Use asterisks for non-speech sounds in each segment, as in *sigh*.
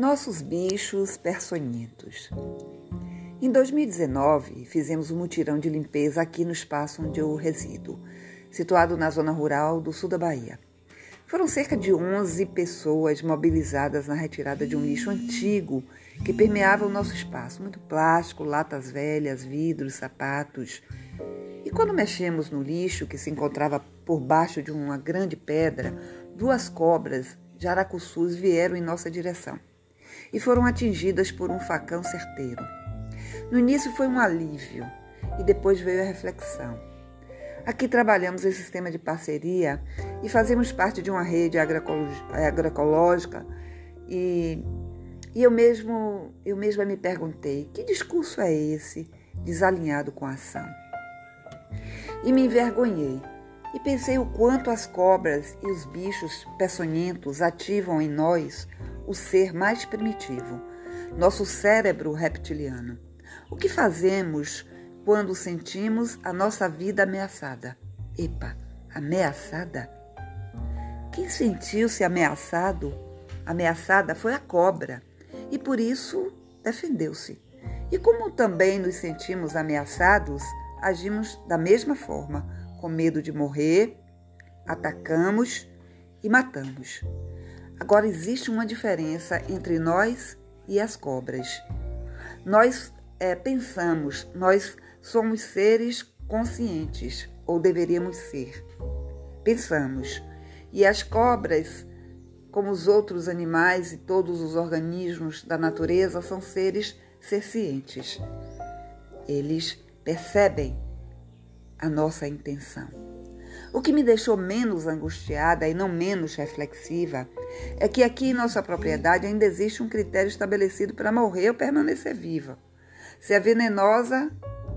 Nossos bichos peçonhentos. Em 2019, fizemos um mutirão de limpeza aqui no espaço onde eu resido, situado na zona rural do sul da Bahia. Foram cerca de 11 pessoas mobilizadas na retirada de um lixo antigo que permeava o nosso espaço, muito plástico, latas velhas, vidros, sapatos. E quando mexemos no lixo que se encontrava por baixo de uma grande pedra, duas cobras jaracuçus vieram em nossa direção e foram atingidas por um facão certeiro. No início foi um alívio e depois veio a reflexão. Aqui trabalhamos em sistema de parceria e fazemos parte de uma rede agroecológica e, e eu, mesmo, eu mesma me perguntei, que discurso é esse desalinhado com a ação? E me envergonhei e pensei o quanto as cobras e os bichos peçonhentos ativam em nós o ser mais primitivo, nosso cérebro reptiliano. O que fazemos quando sentimos a nossa vida ameaçada? Epa, ameaçada? Quem sentiu-se ameaçado, ameaçada foi a cobra e por isso defendeu-se. E como também nos sentimos ameaçados, agimos da mesma forma, com medo de morrer, atacamos e matamos. Agora existe uma diferença entre nós e as cobras. Nós é, pensamos, nós somos seres conscientes, ou deveríamos ser. Pensamos. E as cobras, como os outros animais e todos os organismos da natureza, são seres sencientes. Eles percebem a nossa intenção. O que me deixou menos angustiada e não menos reflexiva é que aqui em nossa propriedade ainda existe um critério estabelecido para morrer ou permanecer viva. Se é venenosa,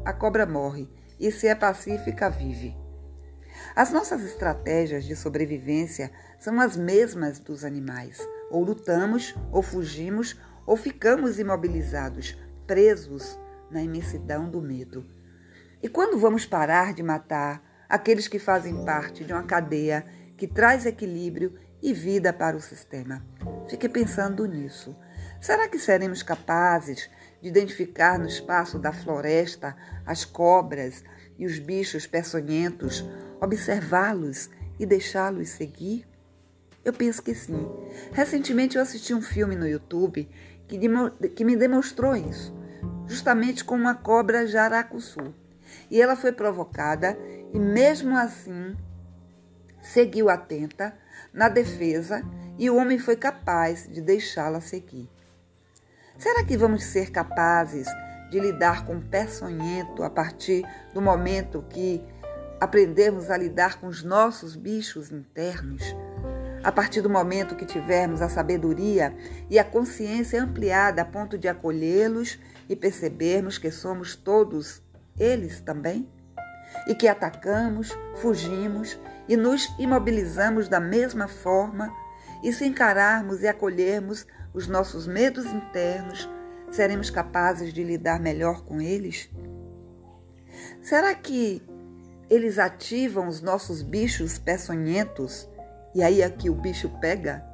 a cobra morre, e se é pacífica, vive. As nossas estratégias de sobrevivência são as mesmas dos animais. Ou lutamos, ou fugimos, ou ficamos imobilizados, presos na imensidão do medo. E quando vamos parar de matar, aqueles que fazem parte de uma cadeia que traz equilíbrio e vida para o sistema. Fique pensando nisso. Será que seremos capazes de identificar no espaço da floresta as cobras e os bichos peçonhentos, observá-los e deixá-los seguir? Eu penso que sim. Recentemente eu assisti um filme no YouTube que, que me demonstrou isso, justamente com uma cobra jaracuçu. E ela foi provocada e mesmo assim seguiu atenta na defesa e o homem foi capaz de deixá-la seguir. Será que vamos ser capazes de lidar com o peçonhento a partir do momento que aprendemos a lidar com os nossos bichos internos? A partir do momento que tivermos a sabedoria e a consciência ampliada a ponto de acolhê-los e percebermos que somos todos eles também? e que atacamos, fugimos e nos imobilizamos da mesma forma, e se encararmos e acolhermos os nossos medos internos, seremos capazes de lidar melhor com eles? Será que eles ativam os nossos bichos peçonhentos e aí aqui o bicho pega?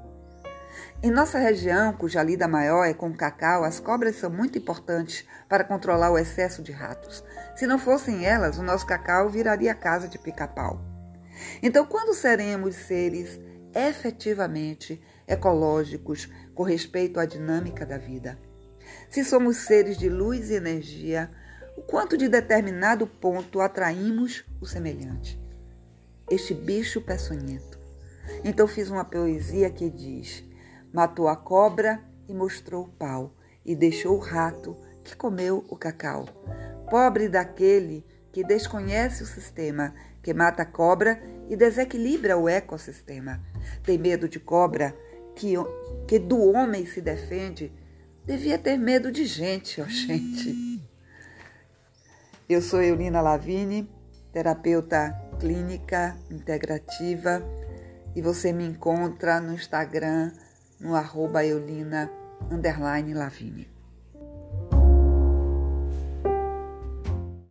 Em nossa região, cuja lida maior é com cacau, as cobras são muito importantes para controlar o excesso de ratos. Se não fossem elas, o nosso cacau viraria casa de pica-pau. Então, quando seremos seres efetivamente ecológicos com respeito à dinâmica da vida? Se somos seres de luz e energia, o quanto de determinado ponto atraímos o semelhante? Este bicho peçonhento. Então fiz uma poesia que diz: Matou a cobra e mostrou o pau, e deixou o rato que comeu o cacau. Pobre daquele que desconhece o sistema, que mata a cobra e desequilibra o ecossistema. Tem medo de cobra, que, que do homem se defende, devia ter medo de gente, ó *laughs* gente. Eu sou Eulina Lavini, terapeuta clínica integrativa, e você me encontra no Instagram no arroba Eulina underline Lavini.